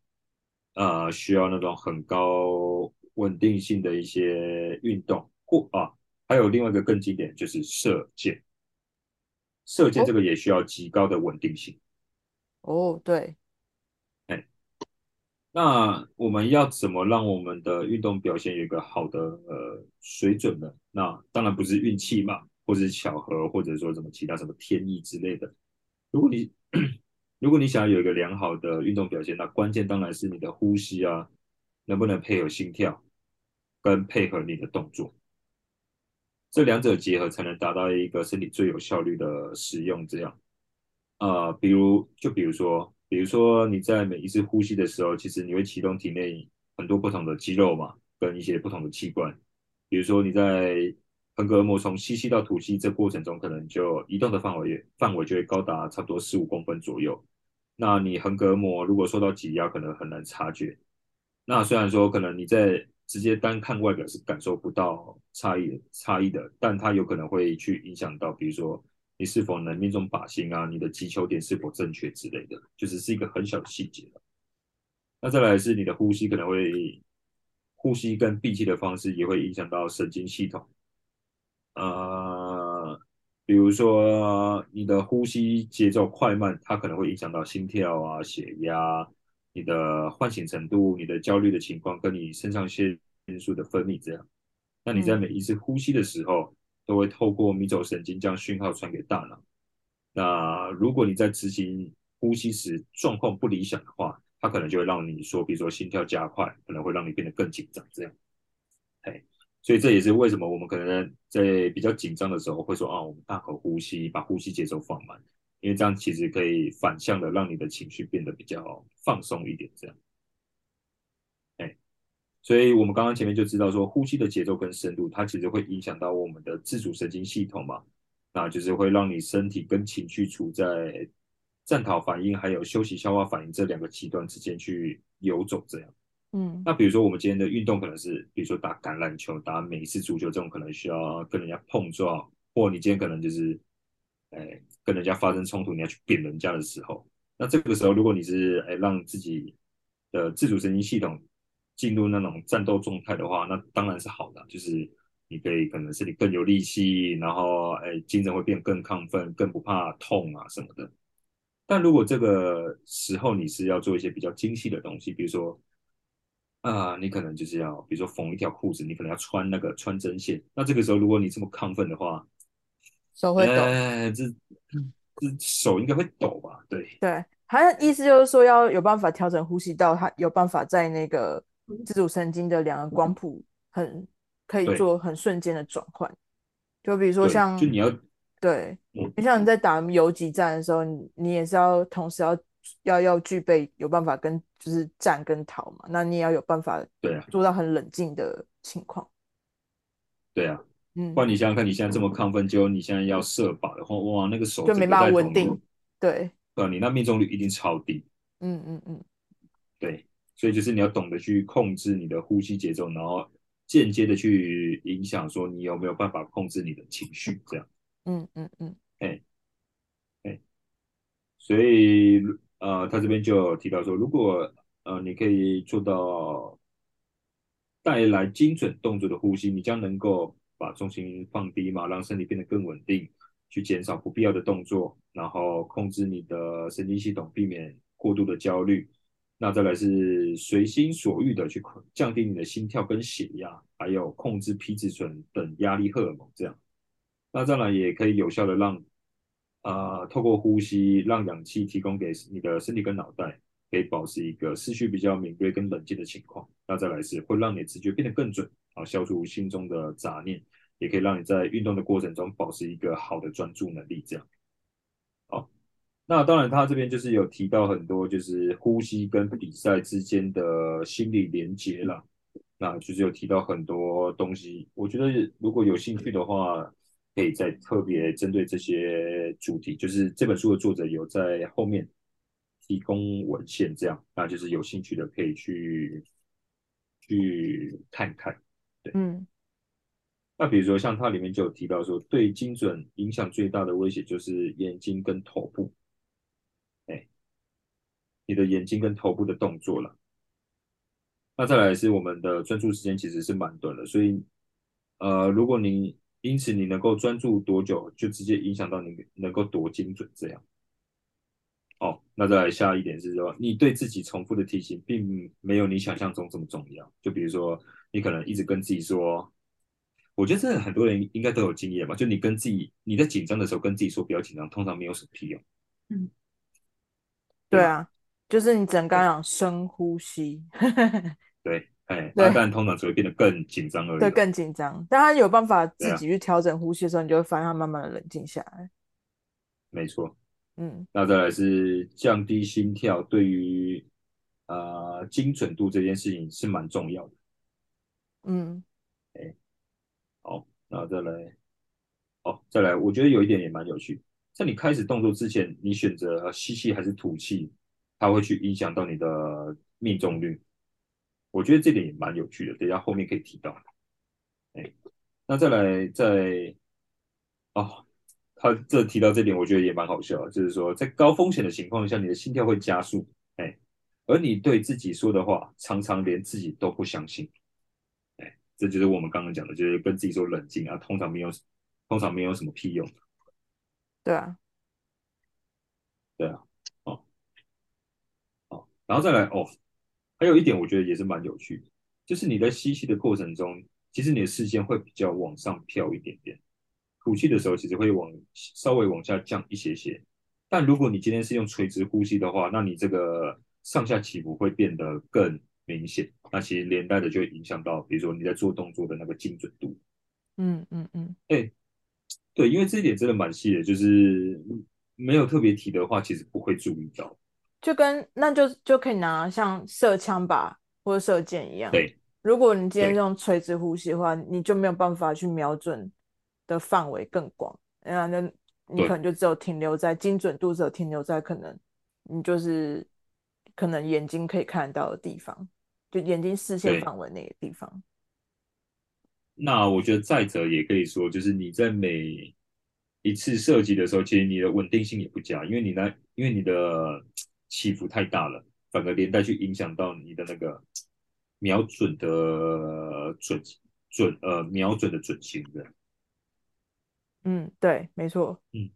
呃，需要那种很高稳定性的一些运动，或啊，还有另外一个更经典就是射箭，射箭这个也需要极高的稳定性。哦，对。哎那我们要怎么让我们的运动表现有一个好的呃水准呢？那当然不是运气嘛，或者是巧合，或者说什么其他什么天意之类的。如果你如果你想要有一个良好的运动表现，那关键当然是你的呼吸啊，能不能配合心跳，跟配合你的动作，这两者结合才能达到一个身体最有效率的使用。这样，呃，比如就比如说。比如说你在每一次呼吸的时候，其实你会启动体内很多不同的肌肉嘛，跟一些不同的器官。比如说你在横膈膜从吸气到吐气这过程中，可能就移动的范围范围就会高达差不多十五公分左右。那你横膈膜如果受到挤压，可能很难察觉。那虽然说可能你在直接单看外表是感受不到差异差异的，但它有可能会去影响到，比如说你是否能命中靶心啊，你的击球点是否正确之类的，就是是一个很小的细节了。那再来是你的呼吸可能会，呼吸跟闭气的方式也会影响到神经系统，呃，比如说你的呼吸节奏快慢，它可能会影响到心跳啊、血压。你的唤醒程度、你的焦虑的情况，跟你肾上腺素的分泌这样，那你在每一次呼吸的时候，都会透过迷走神经将讯号传给大脑。那如果你在执行呼吸时状况不理想的话，它可能就会让你说，比如说心跳加快，可能会让你变得更紧张这样。嘿，所以这也是为什么我们可能在比较紧张的时候会说啊，我们大口呼吸，把呼吸节奏放慢。因为这样其实可以反向的让你的情绪变得比较放松一点，这样，哎，所以我们刚刚前面就知道说，呼吸的节奏跟深度，它其实会影响到我们的自主神经系统嘛，那就是会让你身体跟情绪处在战讨反应还有休息消化反应这两个极端之间去游走，这样，嗯，那比如说我们今天的运动可能是，比如说打橄榄球、打美式足球这种，可能需要跟人家碰撞，或你今天可能就是。哎，跟人家发生冲突，你要去扁人家的时候，那这个时候，如果你是哎让自己的自主神经系统进入那种战斗状态的话，那当然是好的，就是你可以可能是你更有力气，然后哎精神会变更亢奋，更不怕痛啊什么的。但如果这个时候你是要做一些比较精细的东西，比如说啊、你可能就是要比如说缝一条裤子，你可能要穿那个穿针线，那这个时候如果你这么亢奋的话，手会抖，哎、这这手应该会抖吧？对对，他的意思就是说要有办法调整呼吸道，他有办法在那个自主神经的两个光谱很可以做很瞬间的转换。就比如说像，就你要对，就像你在打游击战的时候，你你也是要同时要要要具备有办法跟就是战跟逃嘛，那你也要有办法对啊做到很冷静的情况。对啊。嗯，不然你想想看，你现在这么亢奋，结果你现在要射靶的话，哇，那个手就没办法稳定。对，对，你那命中率一定超低。嗯嗯嗯，对，所以就是你要懂得去控制你的呼吸节奏，然后间接的去影响说你有没有办法控制你的情绪，这样。嗯嗯嗯，哎哎，所以呃，他这边就有提到说，如果呃你可以做到带来精准动作的呼吸，你将能够。把重心放低嘛，让身体变得更稳定，去减少不必要的动作，然后控制你的神经系统，避免过度的焦虑。那再来是随心所欲的去降低你的心跳跟血压，还有控制皮质醇等压力荷尔蒙，这样。那再来也可以有效的让，呃，透过呼吸让氧气提供给你的身体跟脑袋，可以保持一个思绪比较敏锐跟冷静的情况。那再来是会让你直觉变得更准。啊，消除心中的杂念，也可以让你在运动的过程中保持一个好的专注能力。这样，好，那当然，他这边就是有提到很多，就是呼吸跟比赛之间的心理连结啦。那就是有提到很多东西。我觉得如果有兴趣的话，可以再特别针对这些主题，就是这本书的作者有在后面提供文献，这样，那就是有兴趣的可以去去看看。嗯，那比如说像它里面就有提到说，对精准影响最大的威胁就是眼睛跟头部，哎，你的眼睛跟头部的动作了。那再来是我们的专注时间其实是蛮短的，所以呃，如果你因此你能够专注多久，就直接影响到你能够多精准这样。哦，那再来下一点是说，你对自己重复的提醒，并没有你想象中这么重要。就比如说。你可能一直跟自己说，我觉得这很多人应该都有经验吧。就你跟自己，你在紧张的时候跟自己说不要紧张，通常没有什么屁用。嗯，对啊，就是你只能刚刚讲深呼吸。对，哎，那但通常只会变得更紧张而已。对，更紧张。但他有办法自己去调整呼吸的时候，你就会发现他慢慢的冷静下来。没错。嗯，那再来是降低心跳，对于呃精准度这件事情是蛮重要的。嗯，哎，好，那再来，好，再来，我觉得有一点也蛮有趣，在你开始动作之前，你选择吸气还是吐气，它会去影响到你的命中率。我觉得这点也蛮有趣的，等一下后面可以提到。哎，那再来再哦，他这提到这点，我觉得也蛮好笑，就是说在高风险的情况下，你的心跳会加速，哎，而你对自己说的话，常常连自己都不相信。哎，这就是我们刚刚讲的，就是跟自己说冷静啊，通常没有，通常没有什么屁用。对啊，对啊，哦，哦，然后再来哦。还有一点，我觉得也是蛮有趣的，就是你在吸气的过程中，其实你的视线会比较往上飘一点点，吐气的时候其实会往稍微往下降一些些。但如果你今天是用垂直呼吸的话，那你这个上下起伏会变得更明显，那其实连带的就会影响到，比如说你在做动作的那个精准度。嗯嗯嗯，哎、欸，对，因为这一点真的蛮细的，就是没有特别提的话，其实不会注意到。就跟那就就可以拿像射枪吧或者射箭一样。对，如果你今天用垂直呼吸的话，你就没有办法去瞄准的范围更广，那那你可能就只有停留在精准度，只有停留在可能你就是可能眼睛可以看得到的地方，就眼睛视线范围那个地方。那我觉得再者也可以说，就是你在每一次射击的时候，其实你的稳定性也不佳，因为你呢，因为你的。起伏太大了，反而连带去影响到你的那个瞄准的准准呃瞄准的准心的。嗯，对，没错。嗯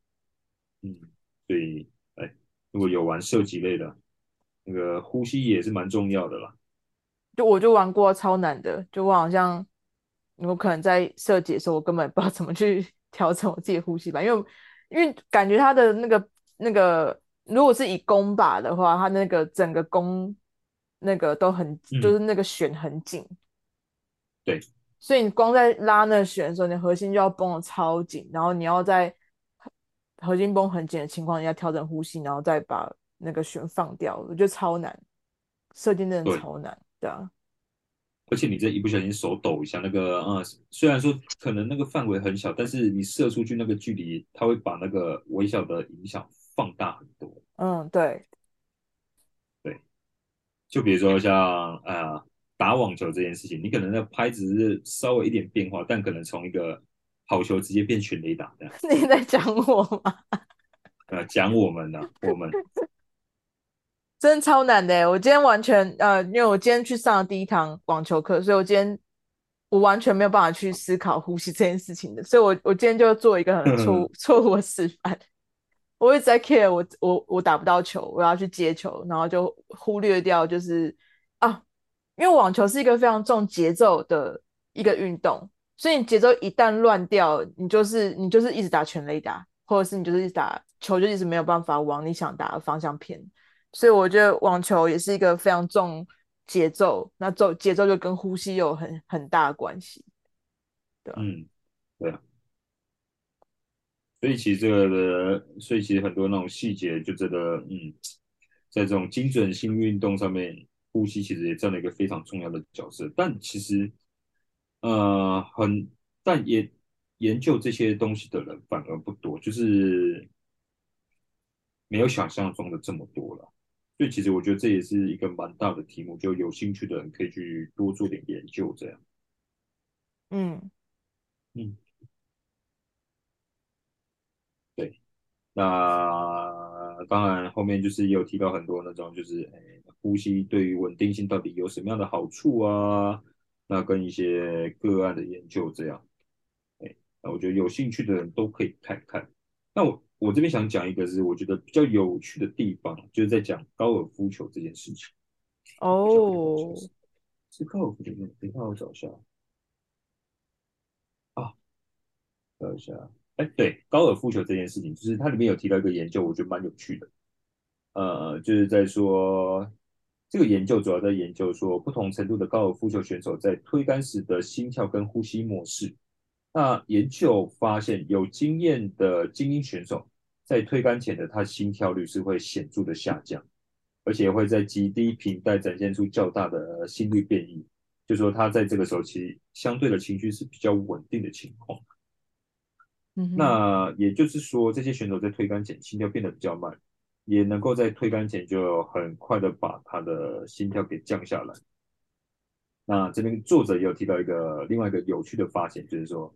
嗯，所以哎，如果有玩射击类的，那个呼吸也是蛮重要的啦。就我就玩过超难的，就我好像我可能在射击的时候，我根本不知道怎么去 调整我自己的呼吸吧，因为因为感觉他的那个那个。如果是以弓把的话，它那个整个弓那个都很，嗯、就是那个弦很紧，对，所以你光在拉那个弦的时候，你核心就要绷得超紧，然后你要在核心绷很紧的情况下调整呼吸，然后再把那个弦放掉，我觉得超难，射箭真的超难，对，啊。而且你这一不小心手抖一下，那个啊、嗯，虽然说可能那个范围很小，但是你射出去那个距离，它会把那个微小的影响。放大很多，嗯，对，对，就比如说像呃打网球这件事情，你可能那拍子是稍微一点变化，但可能从一个好球直接变全雷打这样。你在讲我吗？呃，讲我们呢、啊，我们真的超难的。我今天完全呃，因为我今天去上了第一堂网球课，所以我今天我完全没有办法去思考呼吸这件事情的，所以我我今天就做一个很错错误的示范。我一直在 care 我我我打不到球，我要去接球，然后就忽略掉就是啊，因为网球是一个非常重节奏的一个运动，所以你节奏一旦乱掉，你就是你就是一直打全垒打，或者是你就是一直打球就一直没有办法往你想打的方向偏，所以我觉得网球也是一个非常重节奏，那奏节奏就跟呼吸有很很大的关系，对？嗯，对。所以其实这个的，所以其实很多那种细节就真的，嗯，在这种精准性运动上面，呼吸其实也占了一个非常重要的角色。但其实，呃，很，但也研究这些东西的人反而不多，就是没有想象中的这么多了。所以其实我觉得这也是一个蛮大的题目，就有兴趣的人可以去多做点研究，这样。嗯嗯。对那当然，后面就是也有提到很多那种，就是诶、欸，呼吸对于稳定性到底有什么样的好处啊？那跟一些个案的研究这样，哎、欸，那我觉得有兴趣的人都可以看看。那我我这边想讲一个，是我觉得比较有趣的地方，就是在讲高尔夫球这件事情。哦、oh.，是高尔夫球，等一下我找一下啊，找一下。哎，对，高尔夫球这件事情，就是它里面有提到一个研究，我觉得蛮有趣的。呃，就是在说这个研究主要在研究说不同程度的高尔夫球选手在推杆时的心跳跟呼吸模式。那研究发现，有经验的精英选手在推杆前的他心跳率是会显著的下降，而且会在极低频带展现出较大的心率变异，就说他在这个时候其实相对的情绪是比较稳定的情况。那也就是说，这些选手在推杆前心跳变得比较慢，也能够在推杆前就很快的把他的心跳给降下来。那这边作者也有提到一个另外一个有趣的发现，就是说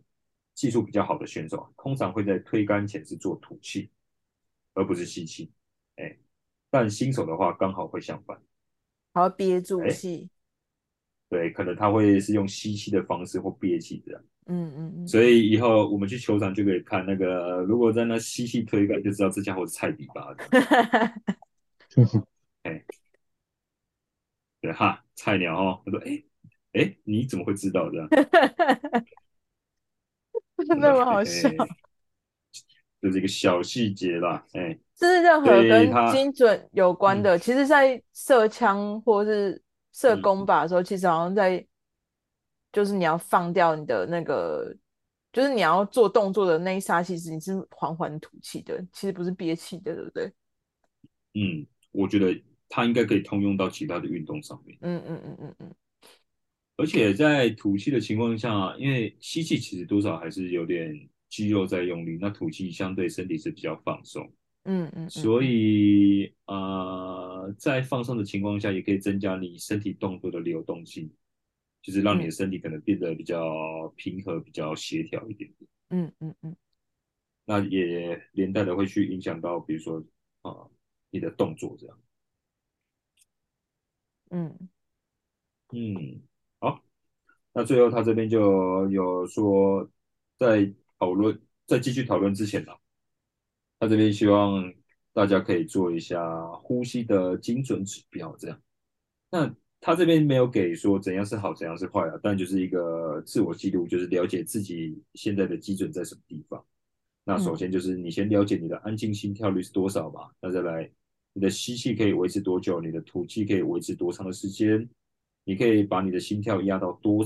技术比较好的选手通常会在推杆前是做吐气，而不是吸气。哎，但新手的话刚好会相反，好憋住气。对，可能他会是用吸气的方式或憋气这样。嗯嗯嗯。所以以后我们去球场就可以看那个，如果在那吸气推杆，就知道这家伙是菜比巴的。哎，对哈，菜鸟哦，他说哎。哎，你怎么会知道这样？那么好笑，这是一个小细节啦。哎，这是任何跟精准有关的。其实，在射枪或是射弓靶的时候，嗯、其实好像在，就是你要放掉你的那个，就是你要做动作的那一刹，其实你是缓缓吐气的，其实不是憋气的，对不对？嗯，我觉得它应该可以通用到其他的运动上面。嗯嗯嗯嗯嗯。而且在吐气的情况下，因为吸气其实多少还是有点肌肉在用力，那吐气相对身体是比较放松。嗯嗯，所以呃，在放松的情况下，也可以增加你身体动作的流动性，就是让你的身体可能变得比较平和、比较协调一点点。嗯嗯嗯。那也连带的会去影响到，比如说啊、呃，你的动作这样。嗯嗯。好，那最后他这边就有说，在讨论，在继续讨论之前呢，他这边希望大家可以做一下呼吸的精准指标，这样。那他这边没有给说怎样是好，怎样是坏啊，但就是一个自我记录，就是了解自己现在的基准在什么地方。那首先就是你先了解你的安静心跳率是多少吧，那再来你的吸气可以维持多久，你的吐气可以维持多长的时间。你可以把你的心跳压到多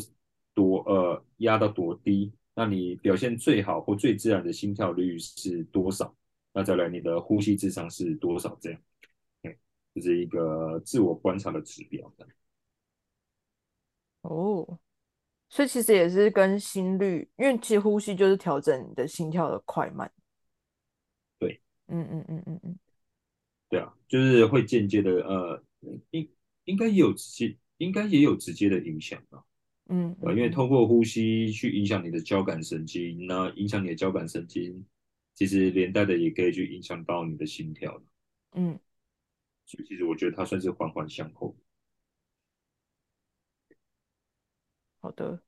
多呃，压到多低？那你表现最好或最自然的心跳率是多少？那再来你的呼吸智商是多少？这样，哎，这是一个自我观察的指标。哦，所以其实也是跟心率，因为其实呼吸就是调整你的心跳的快慢。对，嗯嗯嗯嗯嗯，对啊，就是会间接的呃，应应该也有直接。应该也有直接的影响吧，嗯，因为通过呼吸去影响你的交感神经，那影响你的交感神经，其实连带的也可以去影响到你的心跳，嗯，所以其实我觉得它算是环环相扣。好的，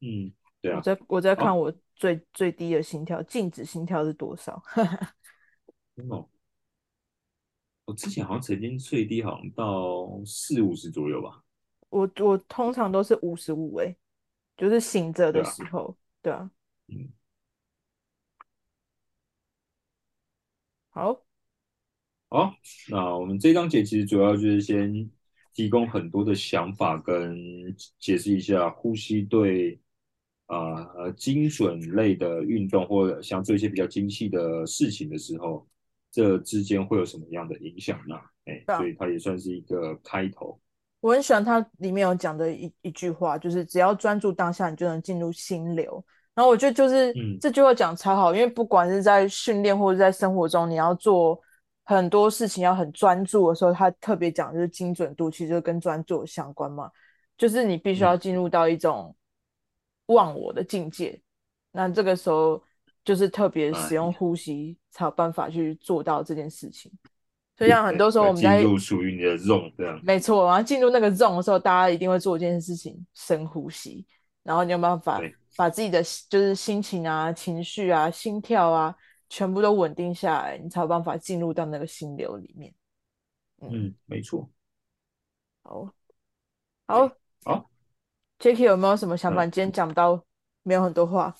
嗯，对啊，我在我在看我最最低的心跳，静止心跳是多少？哦，我之前好像曾经最低好像到四五十左右吧。我我通常都是五十五哎，就是醒着的时候，对啊，对啊，嗯，好，好，那我们这章节其实主要就是先提供很多的想法跟解释一下呼吸对啊、呃、精准类的运动或者想做一些比较精细的事情的时候，这之间会有什么样的影响呢？哎，啊、所以它也算是一个开头。我很喜欢他里面有讲的一一句话，就是只要专注当下，你就能进入心流。然后我觉得就是、嗯、这句话讲超好，因为不管是在训练或者在生活中，你要做很多事情要很专注的时候，他特别讲就是精准度，其实就跟专注相关嘛。就是你必须要进入到一种忘我的境界，嗯、那这个时候就是特别使用呼吸才有办法去做到这件事情。所以像很多时候我们在进入属于你的 zone 这样，没错，然后进入那个 zone 的时候，大家一定会做一件事情，深呼吸，然后你有办法把自己的就是心情啊、情绪啊、心跳啊，全部都稳定下来，你才有办法进入到那个心流里面。嗯，嗯没错。好，好，好，Jacky 有没有什么想法？今天讲到没有很多话，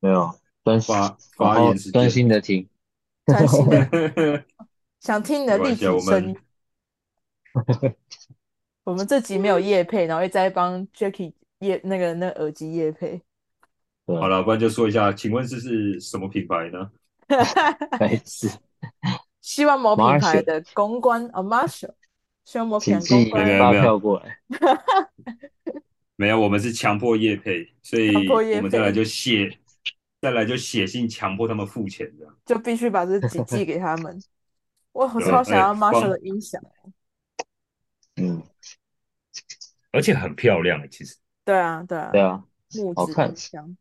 没有，专心发言，专心的听。专心的，想听你的立体声音。我们这集没有夜配，然后一直在帮 Jacky 夜那个那个耳机夜配。好了，不然就说一下，请问这是什么品牌呢？牌子。希望某品牌的公关啊，Marshall。希望某品牌公关发票过来。没有，我们是强迫夜配，所以我们再来就写。再来就写信强迫他们付钱的，就必须把这几寄给他们。我超想要 Marshall 的音响。嗯，而且很漂亮，其实。对啊，对啊，对啊，木质好看。香。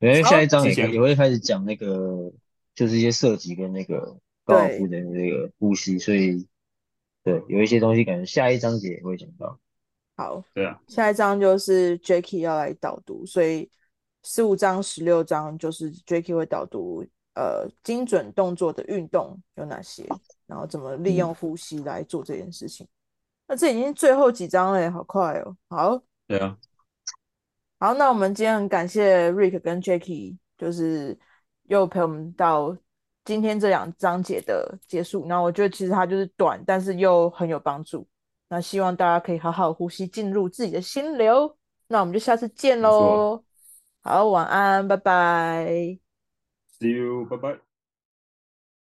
因为下一章也好也会开始讲那个，就是一些射击跟那个高尔夫的那个呼吸，所以对，有一些东西感觉下一章节也会讲到。好，对啊，下一章就是 Jackie 要来导读，所以十五章、十六章就是 Jackie 会导读，呃，精准动作的运动有哪些，然后怎么利用呼吸来做这件事情。嗯、那这已经最后几章了，好快哦。好，对啊。好，那我们今天很感谢 Rick 跟 Jackie，就是又陪我们到今天这两章节的结束。那我觉得其实它就是短，但是又很有帮助。那希望大家可以好好呼吸，进入自己的心流。那我们就下次见喽。好，晚安，拜拜。See you，拜拜。